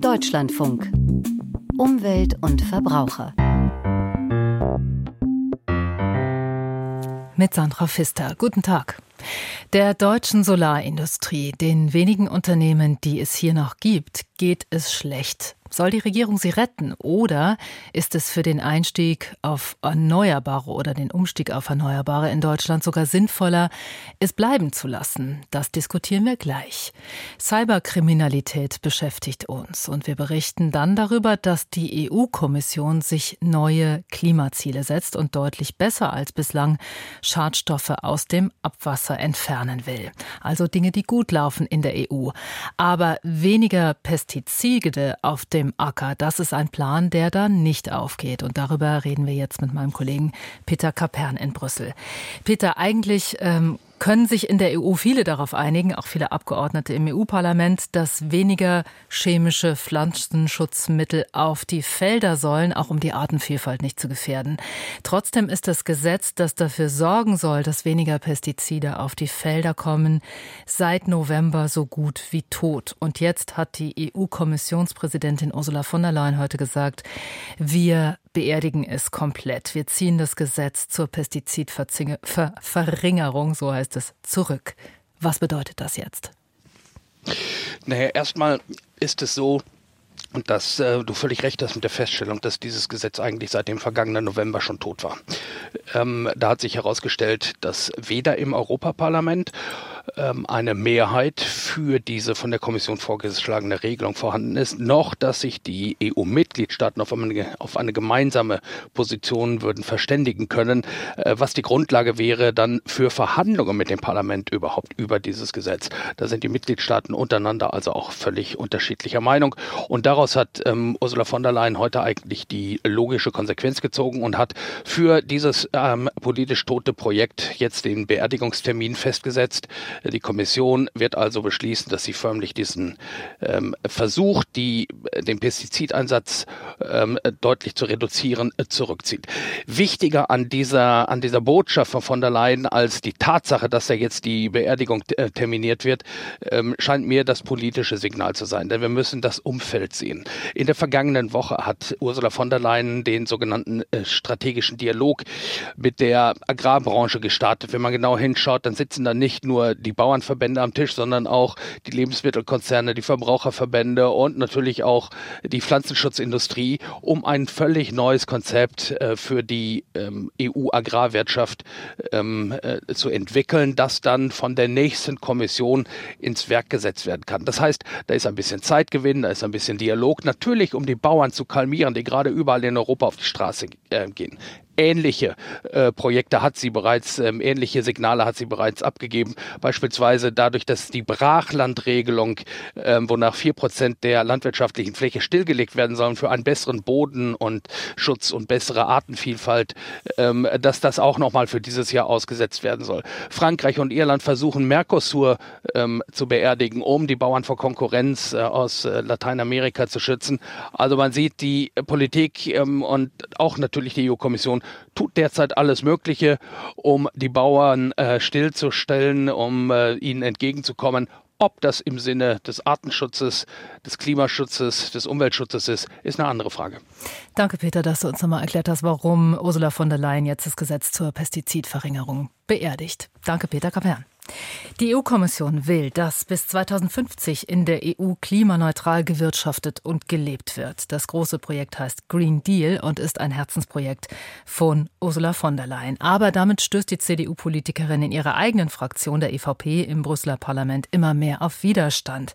Deutschlandfunk. Umwelt und Verbraucher. Mit Sandra Pfister. Guten Tag. Der deutschen Solarindustrie, den wenigen Unternehmen, die es hier noch gibt, geht es schlecht. Soll die Regierung sie retten oder ist es für den Einstieg auf Erneuerbare oder den Umstieg auf Erneuerbare in Deutschland sogar sinnvoller, es bleiben zu lassen? Das diskutieren wir gleich. Cyberkriminalität beschäftigt uns und wir berichten dann darüber, dass die EU-Kommission sich neue Klimaziele setzt und deutlich besser als bislang Schadstoffe aus dem Abwasser entfernen will. Also Dinge, die gut laufen in der EU. Aber weniger Pestizide auf dem dem Acker. Das ist ein Plan, der da nicht aufgeht. Und darüber reden wir jetzt mit meinem Kollegen Peter Kapern in Brüssel. Peter, eigentlich ähm, können sich in der EU viele darauf einigen, auch viele Abgeordnete im EU-Parlament, dass weniger chemische Pflanzenschutzmittel auf die Felder sollen, auch um die Artenvielfalt nicht zu gefährden. Trotzdem ist das Gesetz, das dafür sorgen soll, dass weniger Pestizide auf die Felder kommen, seit November so gut wie tot. Und jetzt hat die EU-Kommissionspräsidentin Ursula von der Leyen heute gesagt, wir beerdigen es komplett. Wir ziehen das Gesetz zur Pestizidverringerung, so heißt es, zurück. Was bedeutet das jetzt? Naja, erstmal ist es so, und dass äh, du völlig recht hast mit der Feststellung, dass dieses Gesetz eigentlich seit dem vergangenen November schon tot war. Ähm, da hat sich herausgestellt, dass weder im Europaparlament ähm, eine Mehrheit für diese von der Kommission vorgeschlagene Regelung vorhanden ist, noch dass sich die EU-Mitgliedstaaten auf eine, auf eine gemeinsame Position würden verständigen können, äh, was die Grundlage wäre dann für Verhandlungen mit dem Parlament überhaupt über dieses Gesetz. Da sind die Mitgliedstaaten untereinander also auch völlig unterschiedlicher Meinung. Und daraus hat ähm, Ursula von der Leyen heute eigentlich die logische Konsequenz gezogen und hat für dieses ähm, politisch tote Projekt jetzt den Beerdigungstermin festgesetzt. Die Kommission wird also beschließen, dass sie förmlich diesen ähm, Versuch, die, äh, den Pestizideinsatz ähm, deutlich zu reduzieren, äh, zurückzieht. Wichtiger an dieser, an dieser Botschaft von von der Leyen als die Tatsache, dass da jetzt die Beerdigung äh, terminiert wird, ähm, scheint mir das politische Signal zu sein. Denn wir müssen das Umfeld sehen. In der vergangenen Woche hat Ursula von der Leyen den sogenannten äh, strategischen Dialog mit der Agrarbranche gestartet. Wenn man genau hinschaut, dann sitzen da nicht nur die die Bauernverbände am Tisch, sondern auch die Lebensmittelkonzerne, die Verbraucherverbände und natürlich auch die Pflanzenschutzindustrie, um ein völlig neues Konzept äh, für die ähm, EU-Agrarwirtschaft ähm, äh, zu entwickeln, das dann von der nächsten Kommission ins Werk gesetzt werden kann. Das heißt, da ist ein bisschen Zeitgewinn, da ist ein bisschen Dialog, natürlich um die Bauern zu kalmieren, die gerade überall in Europa auf die Straße äh, gehen ähnliche äh, Projekte hat sie bereits, ähm, ähnliche Signale hat sie bereits abgegeben. Beispielsweise dadurch, dass die Brachlandregelung, ähm, wonach vier Prozent der landwirtschaftlichen Fläche stillgelegt werden sollen für einen besseren Boden und Schutz und bessere Artenvielfalt, ähm, dass das auch nochmal für dieses Jahr ausgesetzt werden soll. Frankreich und Irland versuchen Mercosur ähm, zu beerdigen, um die Bauern vor Konkurrenz äh, aus äh, Lateinamerika zu schützen. Also man sieht die Politik ähm, und auch natürlich die EU-Kommission tut derzeit alles Mögliche, um die Bauern äh, stillzustellen, um äh, ihnen entgegenzukommen. Ob das im Sinne des Artenschutzes, des Klimaschutzes, des Umweltschutzes ist, ist eine andere Frage. Danke, Peter, dass du uns nochmal erklärt hast, warum Ursula von der Leyen jetzt das Gesetz zur Pestizidverringerung beerdigt. Danke, Peter Kapern. Die EU-Kommission will, dass bis 2050 in der EU klimaneutral gewirtschaftet und gelebt wird. Das große Projekt heißt Green Deal und ist ein Herzensprojekt von Ursula von der Leyen. Aber damit stößt die CDU-Politikerin in ihrer eigenen Fraktion der EVP im Brüsseler Parlament immer mehr auf Widerstand.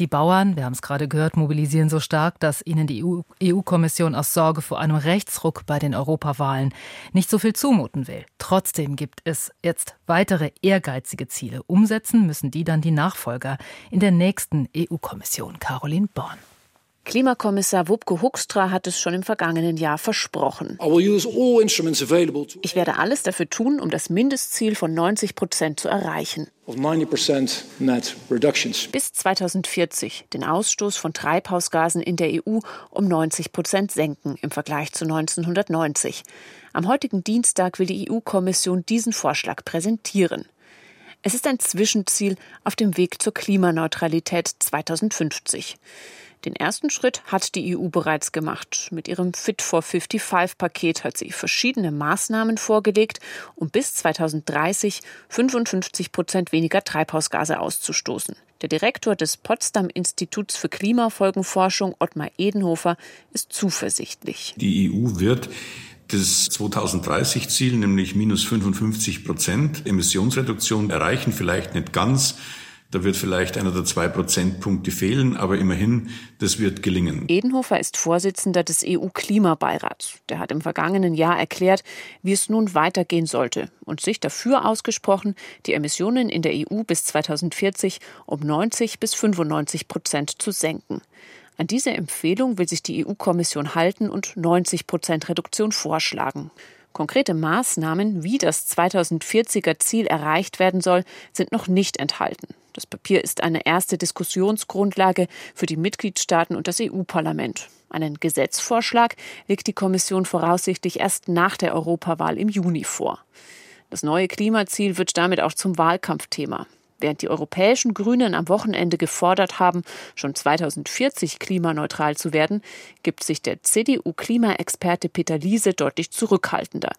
Die Bauern, wir haben es gerade gehört, mobilisieren so stark, dass ihnen die EU-Kommission aus Sorge vor einem Rechtsruck bei den Europawahlen nicht so viel zumuten will. Trotzdem gibt es jetzt weitere ehrgeizige Ziele. Umsetzen müssen die dann die Nachfolger in der nächsten EU-Kommission, Caroline Born. Klimakommissar Wubke Huckstra hat es schon im vergangenen Jahr versprochen. Ich werde alles dafür tun, um das Mindestziel von 90 Prozent zu erreichen. Bis 2040 den Ausstoß von Treibhausgasen in der EU um 90 Prozent senken im Vergleich zu 1990. Am heutigen Dienstag will die EU-Kommission diesen Vorschlag präsentieren. Es ist ein Zwischenziel auf dem Weg zur Klimaneutralität 2050. Den ersten Schritt hat die EU bereits gemacht. Mit ihrem Fit for 55-Paket hat sie verschiedene Maßnahmen vorgelegt, um bis 2030 55 Prozent weniger Treibhausgase auszustoßen. Der Direktor des Potsdam Instituts für Klimafolgenforschung, Ottmar Edenhofer, ist zuversichtlich. Die EU wird das 2030-Ziel, nämlich minus 55 Prozent Emissionsreduktion erreichen, vielleicht nicht ganz. Da wird vielleicht einer der zwei Prozentpunkte fehlen, aber immerhin, das wird gelingen. Edenhofer ist Vorsitzender des EU-Klimabeirats. Der hat im vergangenen Jahr erklärt, wie es nun weitergehen sollte und sich dafür ausgesprochen, die Emissionen in der EU bis 2040 um 90 bis 95 Prozent zu senken. An diese Empfehlung will sich die EU-Kommission halten und 90 Prozent Reduktion vorschlagen. Konkrete Maßnahmen, wie das 2040er Ziel erreicht werden soll, sind noch nicht enthalten. Das Papier ist eine erste Diskussionsgrundlage für die Mitgliedstaaten und das EU-Parlament. Einen Gesetzvorschlag legt die Kommission voraussichtlich erst nach der Europawahl im Juni vor. Das neue Klimaziel wird damit auch zum Wahlkampfthema. Während die europäischen Grünen am Wochenende gefordert haben, schon 2040 klimaneutral zu werden, gibt sich der CDU-Klimaexperte Peter Liese deutlich zurückhaltender.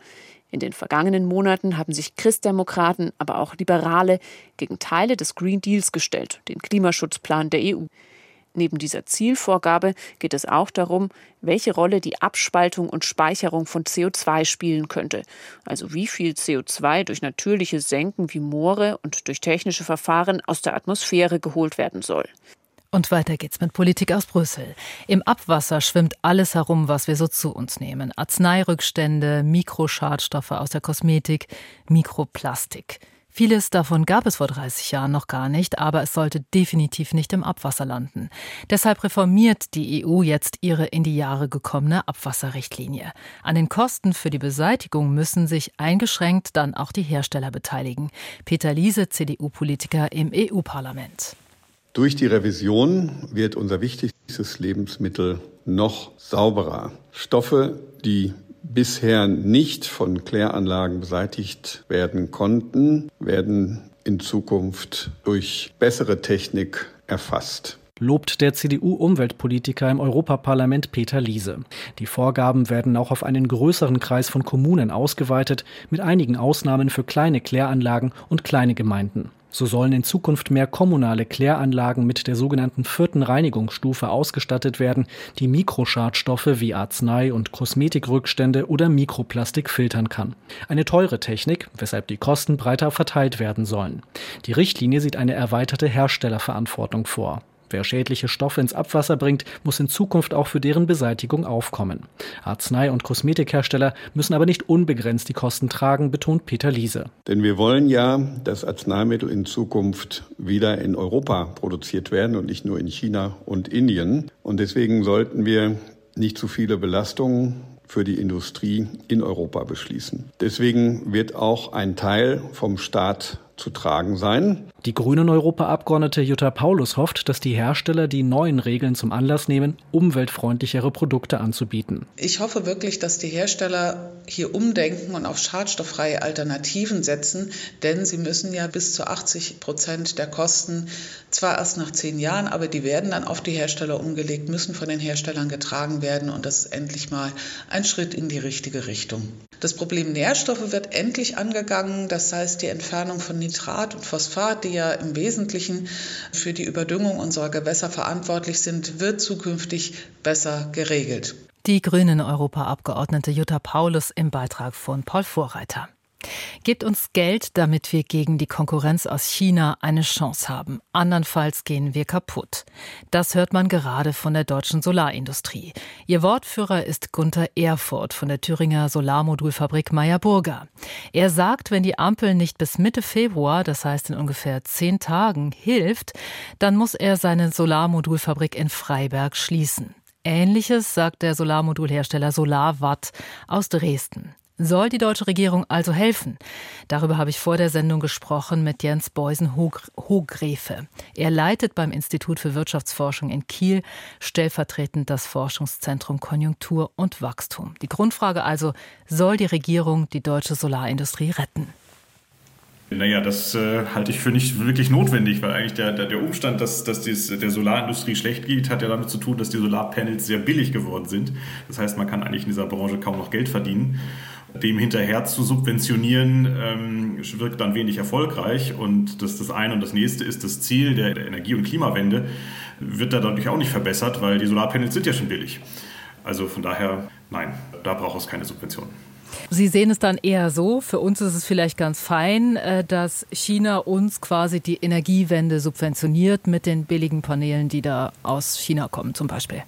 In den vergangenen Monaten haben sich Christdemokraten, aber auch Liberale gegen Teile des Green Deals gestellt, den Klimaschutzplan der EU. Neben dieser Zielvorgabe geht es auch darum, welche Rolle die Abspaltung und Speicherung von CO2 spielen könnte. Also wie viel CO2 durch natürliche Senken wie Moore und durch technische Verfahren aus der Atmosphäre geholt werden soll. Und weiter geht's mit Politik aus Brüssel. Im Abwasser schwimmt alles herum, was wir so zu uns nehmen. Arzneirückstände, Mikroschadstoffe aus der Kosmetik, Mikroplastik. Vieles davon gab es vor 30 Jahren noch gar nicht, aber es sollte definitiv nicht im Abwasser landen. Deshalb reformiert die EU jetzt ihre in die Jahre gekommene Abwasserrichtlinie. An den Kosten für die Beseitigung müssen sich eingeschränkt dann auch die Hersteller beteiligen. Peter Liese, CDU-Politiker im EU-Parlament. Durch die Revision wird unser wichtigstes Lebensmittel noch sauberer. Stoffe, die bisher nicht von Kläranlagen beseitigt werden konnten, werden in Zukunft durch bessere Technik erfasst lobt der CDU-Umweltpolitiker im Europaparlament Peter Liese. Die Vorgaben werden auch auf einen größeren Kreis von Kommunen ausgeweitet, mit einigen Ausnahmen für kleine Kläranlagen und kleine Gemeinden. So sollen in Zukunft mehr kommunale Kläranlagen mit der sogenannten vierten Reinigungsstufe ausgestattet werden, die Mikroschadstoffe wie Arznei- und Kosmetikrückstände oder Mikroplastik filtern kann. Eine teure Technik, weshalb die Kosten breiter verteilt werden sollen. Die Richtlinie sieht eine erweiterte Herstellerverantwortung vor. Wer schädliche Stoffe ins Abwasser bringt, muss in Zukunft auch für deren Beseitigung aufkommen. Arznei- und Kosmetikhersteller müssen aber nicht unbegrenzt die Kosten tragen, betont Peter Liese. Denn wir wollen ja, dass Arzneimittel in Zukunft wieder in Europa produziert werden und nicht nur in China und Indien. Und deswegen sollten wir nicht zu viele Belastungen für die Industrie in Europa beschließen. Deswegen wird auch ein Teil vom Staat zu tragen sein. Die grünen Europaabgeordnete Jutta Paulus hofft, dass die Hersteller die neuen Regeln zum Anlass nehmen, umweltfreundlichere Produkte anzubieten. Ich hoffe wirklich, dass die Hersteller hier umdenken und auf schadstofffreie Alternativen setzen, denn sie müssen ja bis zu 80 Prozent der Kosten zwar erst nach zehn Jahren, aber die werden dann auf die Hersteller umgelegt, müssen von den Herstellern getragen werden und das ist endlich mal ein Schritt in die richtige Richtung. Das Problem Nährstoffe wird endlich angegangen, das heißt die Entfernung von Nitrat und Phosphat, die ja im Wesentlichen für die Überdüngung unserer Gewässer verantwortlich sind, wird zukünftig besser geregelt. Die grünen Europaabgeordnete Jutta Paulus im Beitrag von Paul Vorreiter. Gebt uns Geld, damit wir gegen die Konkurrenz aus China eine Chance haben. Andernfalls gehen wir kaputt. Das hört man gerade von der deutschen Solarindustrie. Ihr Wortführer ist Gunther Erfurt von der Thüringer Solarmodulfabrik Meyer-Burger. Er sagt, wenn die Ampel nicht bis Mitte Februar, das heißt in ungefähr zehn Tagen, hilft, dann muss er seine Solarmodulfabrik in Freiberg schließen. Ähnliches sagt der Solarmodulhersteller SolarWatt aus Dresden. Soll die deutsche Regierung also helfen? Darüber habe ich vor der Sendung gesprochen mit Jens Beusen-Hogrefe. Er leitet beim Institut für Wirtschaftsforschung in Kiel stellvertretend das Forschungszentrum Konjunktur und Wachstum. Die Grundfrage also, soll die Regierung die deutsche Solarindustrie retten? Naja, das äh, halte ich für nicht wirklich notwendig, weil eigentlich der, der, der Umstand, dass, dass dies, der Solarindustrie schlecht geht, hat ja damit zu tun, dass die Solarpanels sehr billig geworden sind. Das heißt, man kann eigentlich in dieser Branche kaum noch Geld verdienen. Dem hinterher zu subventionieren, ähm, wirkt dann wenig erfolgreich. Und das, das eine und das nächste ist das Ziel der, der Energie- und Klimawende, wird dadurch auch nicht verbessert, weil die Solarpanels sind ja schon billig. Also von daher, nein, da braucht es keine Subventionen. Sie sehen es dann eher so, für uns ist es vielleicht ganz fein, äh, dass China uns quasi die Energiewende subventioniert mit den billigen Paneelen, die da aus China kommen zum Beispiel.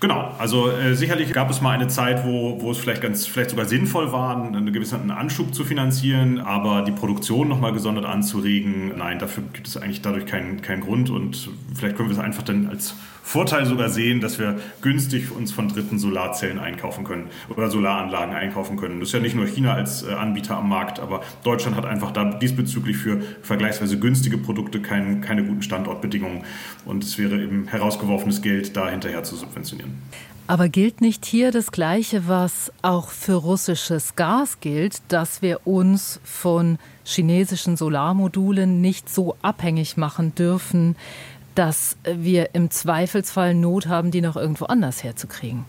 Genau, also äh, sicherlich gab es mal eine Zeit, wo, wo es vielleicht ganz vielleicht sogar sinnvoll war, einen gewissen Anschub zu finanzieren, aber die Produktion nochmal gesondert anzuregen, nein, dafür gibt es eigentlich dadurch keinen, keinen Grund und vielleicht können wir es einfach dann als Vorteil sogar sehen, dass wir günstig uns von dritten Solarzellen einkaufen können oder Solaranlagen einkaufen können. Das ist ja nicht nur China als äh, Anbieter am Markt, aber Deutschland hat einfach da diesbezüglich für vergleichsweise günstige Produkte kein, keine guten Standortbedingungen und es wäre eben herausgeworfenes Geld da hinterher zu subventionieren. Aber gilt nicht hier das Gleiche, was auch für russisches Gas gilt, dass wir uns von chinesischen Solarmodulen nicht so abhängig machen dürfen, dass wir im Zweifelsfall Not haben, die noch irgendwo anders herzukriegen?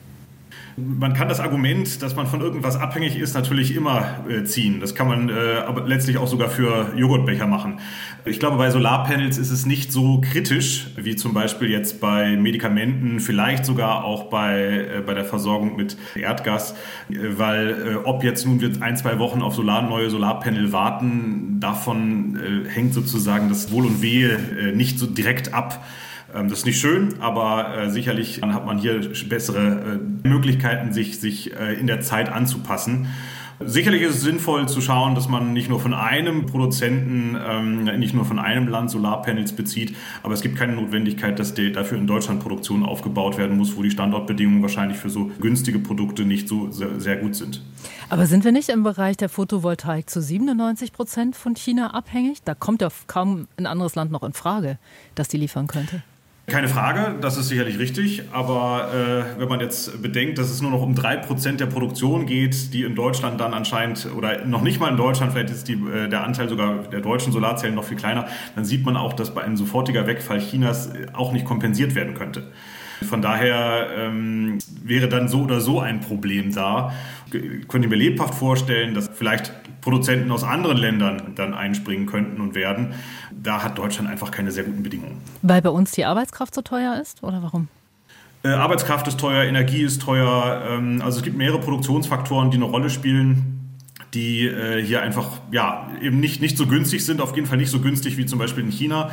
Man kann das Argument, dass man von irgendwas abhängig ist, natürlich immer äh, ziehen. Das kann man äh, aber letztlich auch sogar für Joghurtbecher machen. Ich glaube, bei Solarpanels ist es nicht so kritisch wie zum Beispiel jetzt bei Medikamenten, vielleicht sogar auch bei, äh, bei der Versorgung mit Erdgas, äh, weil äh, ob jetzt nun wir ein, zwei Wochen auf Solar, neue Solarpanel warten, davon äh, hängt sozusagen das Wohl und Wehe nicht so direkt ab. Ähm, das ist nicht schön, aber äh, sicherlich hat man hier bessere äh, Möglichkeiten, sich, sich äh, in der Zeit anzupassen. Sicherlich ist es sinnvoll zu schauen, dass man nicht nur von einem Produzenten, ähm, nicht nur von einem Land Solarpanels bezieht, aber es gibt keine Notwendigkeit, dass die, dafür in Deutschland Produktion aufgebaut werden muss, wo die Standortbedingungen wahrscheinlich für so günstige Produkte nicht so sehr, sehr gut sind. Aber sind wir nicht im Bereich der Photovoltaik zu 97 Prozent von China abhängig? Da kommt ja kaum ein anderes Land noch in Frage, das die liefern könnte. Keine Frage, das ist sicherlich richtig. Aber äh, wenn man jetzt bedenkt, dass es nur noch um drei Prozent der Produktion geht, die in Deutschland dann anscheinend, oder noch nicht mal in Deutschland, vielleicht ist die, äh, der Anteil sogar der deutschen Solarzellen noch viel kleiner, dann sieht man auch, dass bei einem sofortiger Wegfall Chinas auch nicht kompensiert werden könnte. Von daher ähm, wäre dann so oder so ein Problem da. Ich könnte mir lebhaft vorstellen, dass vielleicht Produzenten aus anderen Ländern dann einspringen könnten und werden. Da hat Deutschland einfach keine sehr guten Bedingungen. Weil bei uns die Arbeitskraft so teuer ist oder warum? Äh, Arbeitskraft ist teuer, Energie ist teuer. Ähm, also es gibt mehrere Produktionsfaktoren, die eine Rolle spielen die äh, hier einfach ja eben nicht, nicht so günstig sind, auf jeden Fall nicht so günstig wie zum Beispiel in China.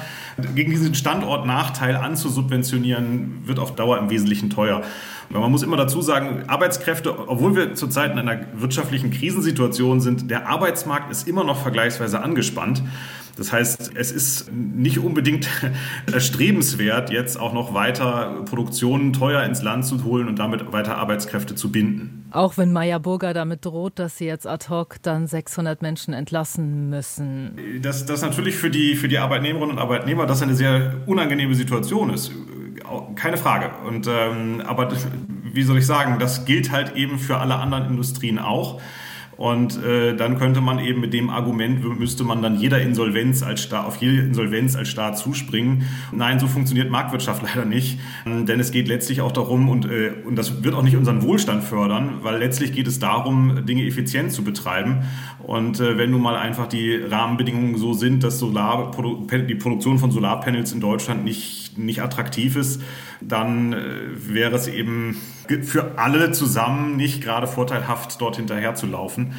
Gegen diesen Standortnachteil anzusubventionieren, wird auf Dauer im Wesentlichen teuer. Und man muss immer dazu sagen, Arbeitskräfte, obwohl wir zurzeit in einer wirtschaftlichen Krisensituation sind, der Arbeitsmarkt ist immer noch vergleichsweise angespannt. Das heißt, es ist nicht unbedingt erstrebenswert, jetzt auch noch weiter Produktionen teuer ins Land zu holen und damit weiter Arbeitskräfte zu binden. Auch wenn Meyer Burger damit droht, dass sie jetzt ad hoc dann 600 Menschen entlassen müssen. Das, das natürlich für die, für die Arbeitnehmerinnen und Arbeitnehmer das eine sehr unangenehme Situation ist. Keine Frage. Und, ähm, aber wie soll ich sagen, das gilt halt eben für alle anderen Industrien auch. Und äh, dann könnte man eben mit dem Argument, müsste man dann jeder Insolvenz als Staat, auf jede Insolvenz als Staat zuspringen. Nein, so funktioniert Marktwirtschaft leider nicht. Denn es geht letztlich auch darum, und, äh, und das wird auch nicht unseren Wohlstand fördern, weil letztlich geht es darum, Dinge effizient zu betreiben. Und äh, wenn nun mal einfach die Rahmenbedingungen so sind, dass Solar, die Produktion von Solarpanels in Deutschland nicht, nicht attraktiv ist, dann äh, wäre es eben für alle zusammen nicht gerade vorteilhaft, dort hinterher zu laufen.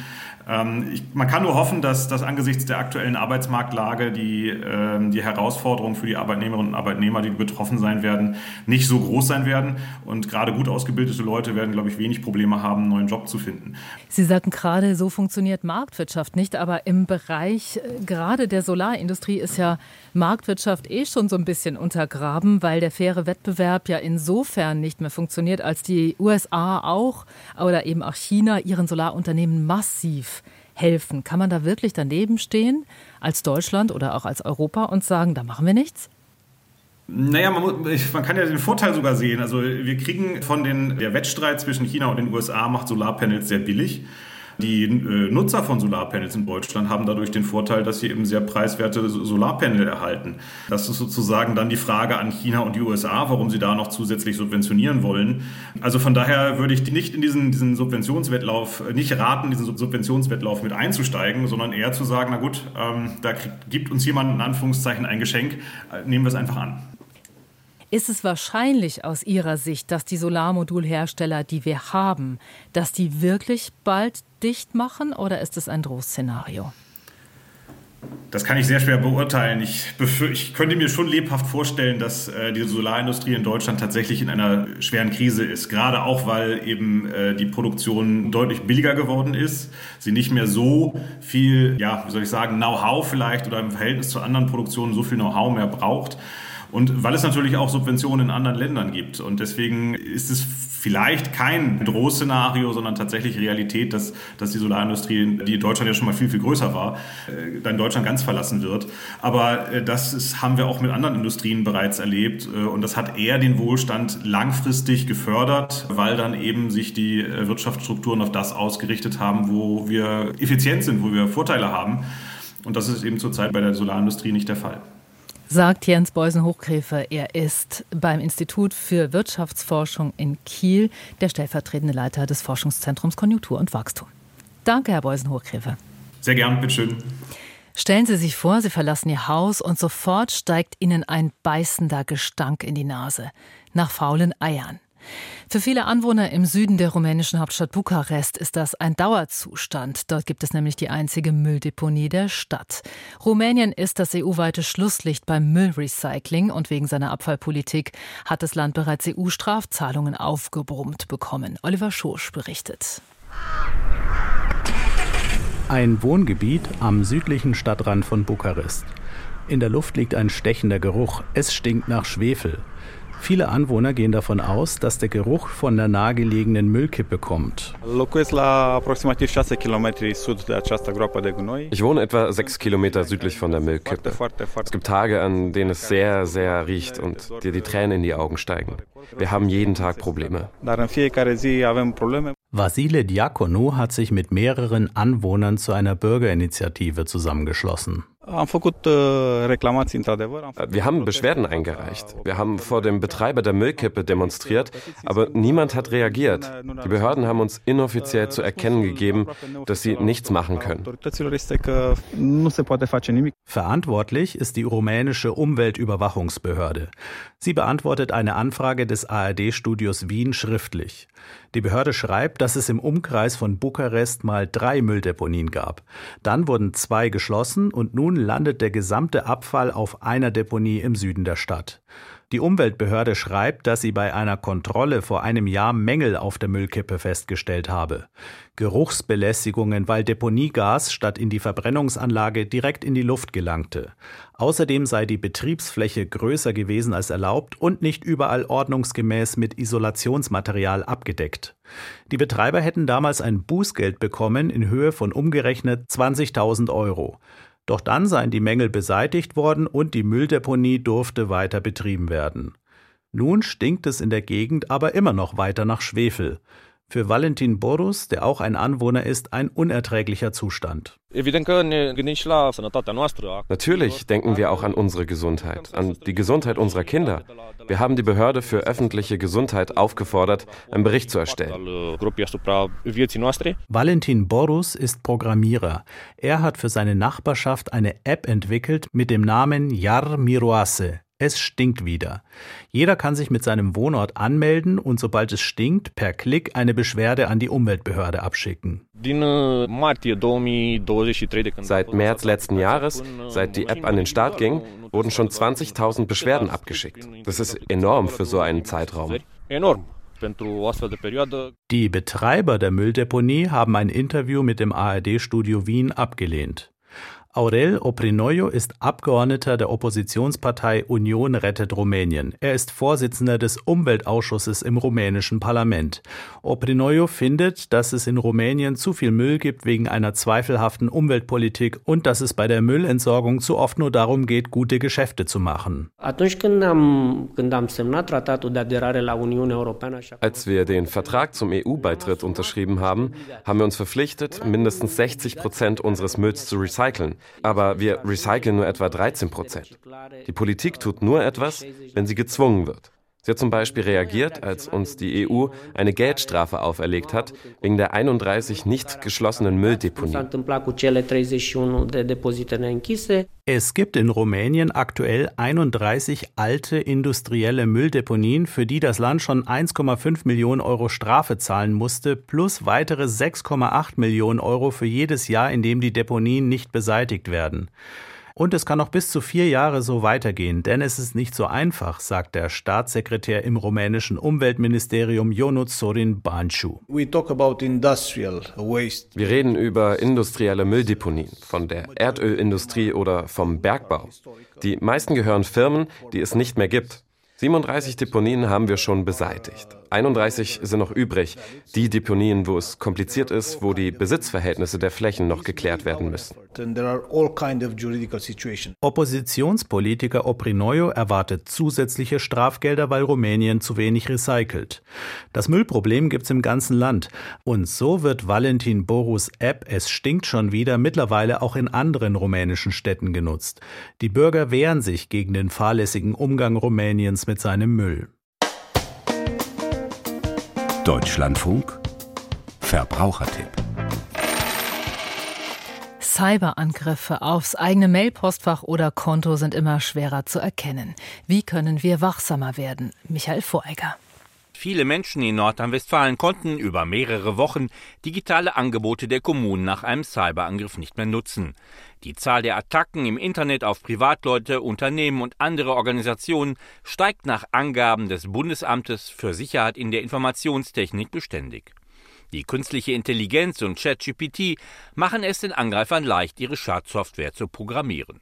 Ähm, ich, man kann nur hoffen, dass, dass angesichts der aktuellen Arbeitsmarktlage die, äh, die Herausforderungen für die Arbeitnehmerinnen und Arbeitnehmer, die betroffen sein werden, nicht so groß sein werden. Und gerade gut ausgebildete Leute werden, glaube ich, wenig Probleme haben, einen neuen Job zu finden. Sie sagten gerade, so funktioniert Marktwirtschaft nicht, aber im Bereich äh, gerade der Solarindustrie ist ja Marktwirtschaft eh schon so ein bisschen untergraben, weil der faire Wettbewerb ja insofern nicht mehr funktioniert, als die USA auch oder eben auch China ihren Solarunternehmen massiv helfen. Kann man da wirklich daneben stehen als Deutschland oder auch als Europa und sagen, da machen wir nichts? Naja, man, muss, man, kann ja den Vorteil sogar sehen. Also wir kriegen von den, der Wettstreit zwischen China und den USA macht Solarpanels sehr billig. Die äh, Nutzer von Solarpanels in Deutschland haben dadurch den Vorteil, dass sie eben sehr preiswerte Solarpanel erhalten. Das ist sozusagen dann die Frage an China und die USA, warum sie da noch zusätzlich subventionieren wollen. Also von daher würde ich nicht in diesen, diesen Subventionswettlauf, äh, nicht raten, diesen Subventionswettlauf mit einzusteigen, sondern eher zu sagen, na gut, ähm, da kriegt, gibt uns jemand in Anführungszeichen ein Geschenk, äh, nehmen wir es einfach an. Ist es wahrscheinlich aus Ihrer Sicht, dass die Solarmodulhersteller, die wir haben, dass die wirklich bald dicht machen oder ist es ein Drohszenario? Das kann ich sehr schwer beurteilen. Ich, ich könnte mir schon lebhaft vorstellen, dass äh, die Solarindustrie in Deutschland tatsächlich in einer schweren Krise ist. Gerade auch, weil eben äh, die Produktion deutlich billiger geworden ist. Sie nicht mehr so viel, ja, wie soll ich sagen, Know-how vielleicht oder im Verhältnis zu anderen Produktionen so viel Know-how mehr braucht. Und weil es natürlich auch Subventionen in anderen Ländern gibt. Und deswegen ist es vielleicht kein Drohszenario, sondern tatsächlich Realität, dass, dass die Solarindustrie, die in Deutschland ja schon mal viel, viel größer war, äh, dann Deutschland ganz verlassen wird. Aber äh, das ist, haben wir auch mit anderen Industrien bereits erlebt. Äh, und das hat eher den Wohlstand langfristig gefördert, weil dann eben sich die Wirtschaftsstrukturen auf das ausgerichtet haben, wo wir effizient sind, wo wir Vorteile haben. Und das ist eben zurzeit bei der Solarindustrie nicht der Fall sagt Jens Beusen-Hochgräfe. Er ist beim Institut für Wirtschaftsforschung in Kiel der stellvertretende Leiter des Forschungszentrums Konjunktur und Wachstum. Danke, Herr Beusen-Hochgräfe. Sehr gern, bitteschön. Stellen Sie sich vor, Sie verlassen Ihr Haus und sofort steigt Ihnen ein beißender Gestank in die Nase nach faulen Eiern. Für viele Anwohner im Süden der rumänischen Hauptstadt Bukarest ist das ein Dauerzustand. Dort gibt es nämlich die einzige Mülldeponie der Stadt. Rumänien ist das EU-weite Schlusslicht beim Müllrecycling und wegen seiner Abfallpolitik hat das Land bereits EU-Strafzahlungen aufgebrummt bekommen. Oliver Schosch berichtet. Ein Wohngebiet am südlichen Stadtrand von Bukarest. In der Luft liegt ein stechender Geruch. Es stinkt nach Schwefel. Viele Anwohner gehen davon aus, dass der Geruch von der nahegelegenen Müllkippe kommt. Ich wohne etwa sechs Kilometer südlich von der Müllkippe. Es gibt Tage, an denen es sehr, sehr riecht und dir die Tränen in die Augen steigen. Wir haben jeden Tag Probleme. Vasile Diakonou hat sich mit mehreren Anwohnern zu einer Bürgerinitiative zusammengeschlossen. Uh, wir haben Beschwerden eingereicht. Wir haben vor dem Betreiber der Müllkippe demonstriert, aber niemand hat reagiert. Die Behörden haben uns inoffiziell zu erkennen gegeben, dass sie nichts machen können. Verantwortlich ist die rumänische Umweltüberwachungsbehörde. Sie beantwortet eine Anfrage des ARD-Studios Wien schriftlich. Die Behörde schreibt, dass es im Umkreis von Bukarest mal drei Mülldeponien gab. Dann wurden zwei geschlossen und nun landet der gesamte Abfall auf einer Deponie im Süden der Stadt. Die Umweltbehörde schreibt, dass sie bei einer Kontrolle vor einem Jahr Mängel auf der Müllkippe festgestellt habe. Geruchsbelästigungen, weil Deponiegas statt in die Verbrennungsanlage direkt in die Luft gelangte. Außerdem sei die Betriebsfläche größer gewesen als erlaubt und nicht überall ordnungsgemäß mit Isolationsmaterial abgedeckt. Die Betreiber hätten damals ein Bußgeld bekommen in Höhe von umgerechnet 20.000 Euro. Doch dann seien die Mängel beseitigt worden und die Mülldeponie durfte weiter betrieben werden. Nun stinkt es in der Gegend aber immer noch weiter nach Schwefel. Für Valentin Borus, der auch ein Anwohner ist, ein unerträglicher Zustand. Natürlich denken wir auch an unsere Gesundheit, an die Gesundheit unserer Kinder. Wir haben die Behörde für öffentliche Gesundheit aufgefordert, einen Bericht zu erstellen. Valentin Borus ist Programmierer. Er hat für seine Nachbarschaft eine App entwickelt mit dem Namen Yar Miroase. Es stinkt wieder. Jeder kann sich mit seinem Wohnort anmelden und sobald es stinkt, per Klick eine Beschwerde an die Umweltbehörde abschicken. Seit März letzten Jahres, seit die App an den Start ging, wurden schon 20.000 Beschwerden abgeschickt. Das ist enorm für so einen Zeitraum. Die Betreiber der Mülldeponie haben ein Interview mit dem ARD-Studio Wien abgelehnt. Aurel Oprinoyo ist Abgeordneter der Oppositionspartei Union rettet Rumänien. Er ist Vorsitzender des Umweltausschusses im rumänischen Parlament. Oprinoyo findet, dass es in Rumänien zu viel Müll gibt wegen einer zweifelhaften Umweltpolitik und dass es bei der Müllentsorgung zu oft nur darum geht, gute Geschäfte zu machen. Als wir den Vertrag zum EU-Beitritt unterschrieben haben, haben wir uns verpflichtet, mindestens 60 Prozent unseres Mülls zu recyceln. Aber wir recyceln nur etwa 13 Prozent. Die Politik tut nur etwas, wenn sie gezwungen wird. Sie hat zum Beispiel reagiert, als uns die EU eine Geldstrafe auferlegt hat, wegen der 31 nicht geschlossenen Mülldeponien. Es gibt in Rumänien aktuell 31 alte industrielle Mülldeponien, für die das Land schon 1,5 Millionen Euro Strafe zahlen musste, plus weitere 6,8 Millionen Euro für jedes Jahr, in dem die Deponien nicht beseitigt werden. Und es kann noch bis zu vier Jahre so weitergehen, denn es ist nicht so einfach, sagt der Staatssekretär im rumänischen Umweltministerium Ionut Sorin Banciu. Wir reden über industrielle Mülldeponien, von der Erdölindustrie oder vom Bergbau. Die meisten gehören Firmen, die es nicht mehr gibt. 37 Deponien haben wir schon beseitigt. 31 sind noch übrig. Die Deponien, wo es kompliziert ist, wo die Besitzverhältnisse der Flächen noch geklärt werden müssen. Oppositionspolitiker Oprinoyo erwartet zusätzliche Strafgelder, weil Rumänien zu wenig recycelt. Das Müllproblem gibt es im ganzen Land. Und so wird Valentin Borus App Es stinkt schon wieder mittlerweile auch in anderen rumänischen Städten genutzt. Die Bürger wehren sich gegen den fahrlässigen Umgang Rumäniens mit seinem Müll. Deutschlandfunk Verbrauchertipp Cyberangriffe aufs eigene Mailpostfach oder Konto sind immer schwerer zu erkennen. Wie können wir wachsamer werden? Michael Voreiger. Viele Menschen in Nordrhein-Westfalen konnten über mehrere Wochen digitale Angebote der Kommunen nach einem Cyberangriff nicht mehr nutzen. Die Zahl der Attacken im Internet auf Privatleute, Unternehmen und andere Organisationen steigt nach Angaben des Bundesamtes für Sicherheit in der Informationstechnik beständig. Die künstliche Intelligenz und ChatGPT machen es den Angreifern leicht, ihre Schadsoftware zu programmieren.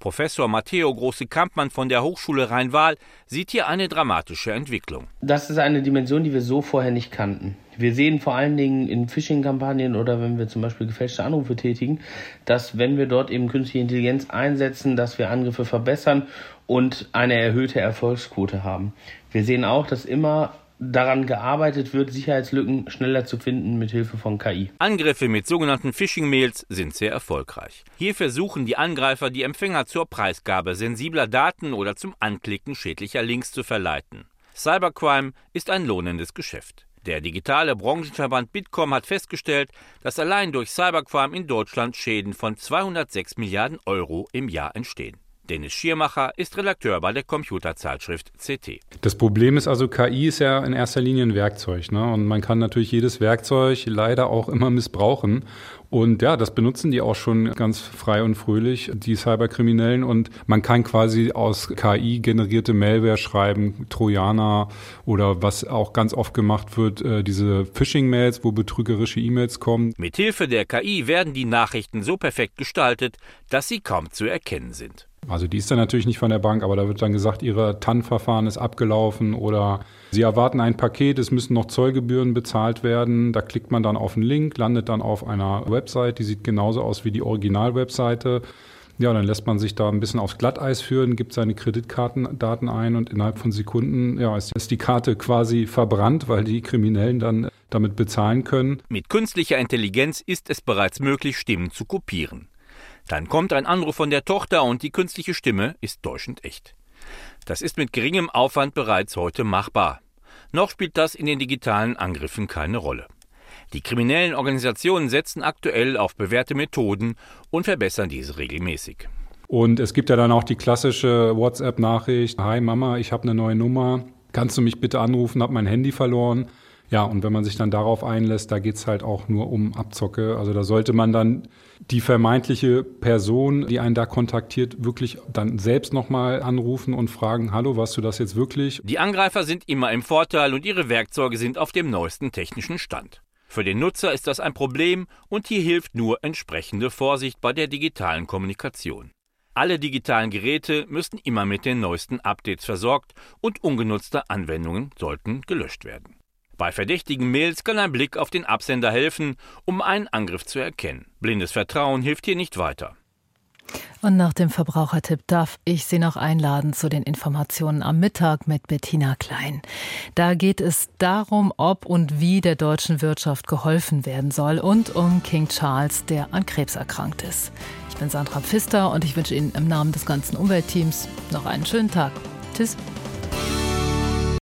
Professor Matteo Große-Kampmann von der Hochschule Rhein-Waal sieht hier eine dramatische Entwicklung. Das ist eine Dimension, die wir so vorher nicht kannten. Wir sehen vor allen Dingen in Phishing-Kampagnen oder wenn wir zum Beispiel gefälschte Anrufe tätigen, dass wenn wir dort eben künstliche Intelligenz einsetzen, dass wir Angriffe verbessern und eine erhöhte Erfolgsquote haben. Wir sehen auch, dass immer daran gearbeitet wird, Sicherheitslücken schneller zu finden mit Hilfe von KI. Angriffe mit sogenannten Phishing-Mails sind sehr erfolgreich. Hier versuchen die Angreifer, die Empfänger zur Preisgabe sensibler Daten oder zum Anklicken schädlicher Links zu verleiten. Cybercrime ist ein lohnendes Geschäft. Der digitale Branchenverband Bitkom hat festgestellt, dass allein durch Cybercrime in Deutschland Schäden von 206 Milliarden Euro im Jahr entstehen. Dennis Schiermacher ist Redakteur bei der Computerzeitschrift CT. Das Problem ist also, KI ist ja in erster Linie ein Werkzeug. Ne? Und man kann natürlich jedes Werkzeug leider auch immer missbrauchen. Und ja, das benutzen die auch schon ganz frei und fröhlich, die Cyberkriminellen. Und man kann quasi aus KI generierte Malware schreiben, Trojaner oder was auch ganz oft gemacht wird, äh, diese Phishing-Mails, wo betrügerische E-Mails kommen. Mithilfe der KI werden die Nachrichten so perfekt gestaltet, dass sie kaum zu erkennen sind. Also die ist dann natürlich nicht von der Bank, aber da wird dann gesagt, ihre TAN-Verfahren ist abgelaufen oder sie erwarten ein Paket, es müssen noch Zollgebühren bezahlt werden. Da klickt man dann auf einen Link, landet dann auf einer Website, die sieht genauso aus wie die Original-Webseite. Ja, dann lässt man sich da ein bisschen aufs Glatteis führen, gibt seine Kreditkartendaten ein und innerhalb von Sekunden ja, ist die Karte quasi verbrannt, weil die Kriminellen dann damit bezahlen können. Mit künstlicher Intelligenz ist es bereits möglich, Stimmen zu kopieren. Dann kommt ein Anruf von der Tochter und die künstliche Stimme ist täuschend echt. Das ist mit geringem Aufwand bereits heute machbar. Noch spielt das in den digitalen Angriffen keine Rolle. Die kriminellen Organisationen setzen aktuell auf bewährte Methoden und verbessern diese regelmäßig. Und es gibt ja dann auch die klassische WhatsApp-Nachricht: Hi Mama, ich habe eine neue Nummer. Kannst du mich bitte anrufen? Hab mein Handy verloren. Ja, und wenn man sich dann darauf einlässt, da geht es halt auch nur um Abzocke. Also da sollte man dann die vermeintliche Person, die einen da kontaktiert, wirklich dann selbst nochmal anrufen und fragen, hallo, warst du das jetzt wirklich? Die Angreifer sind immer im Vorteil und ihre Werkzeuge sind auf dem neuesten technischen Stand. Für den Nutzer ist das ein Problem und hier hilft nur entsprechende Vorsicht bei der digitalen Kommunikation. Alle digitalen Geräte müssen immer mit den neuesten Updates versorgt und ungenutzte Anwendungen sollten gelöscht werden. Bei verdächtigen Mails kann ein Blick auf den Absender helfen, um einen Angriff zu erkennen. Blindes Vertrauen hilft hier nicht weiter. Und nach dem Verbrauchertipp darf ich Sie noch einladen zu den Informationen am Mittag mit Bettina Klein. Da geht es darum, ob und wie der deutschen Wirtschaft geholfen werden soll und um King Charles, der an Krebs erkrankt ist. Ich bin Sandra Pfister und ich wünsche Ihnen im Namen des ganzen Umweltteams noch einen schönen Tag. Tschüss.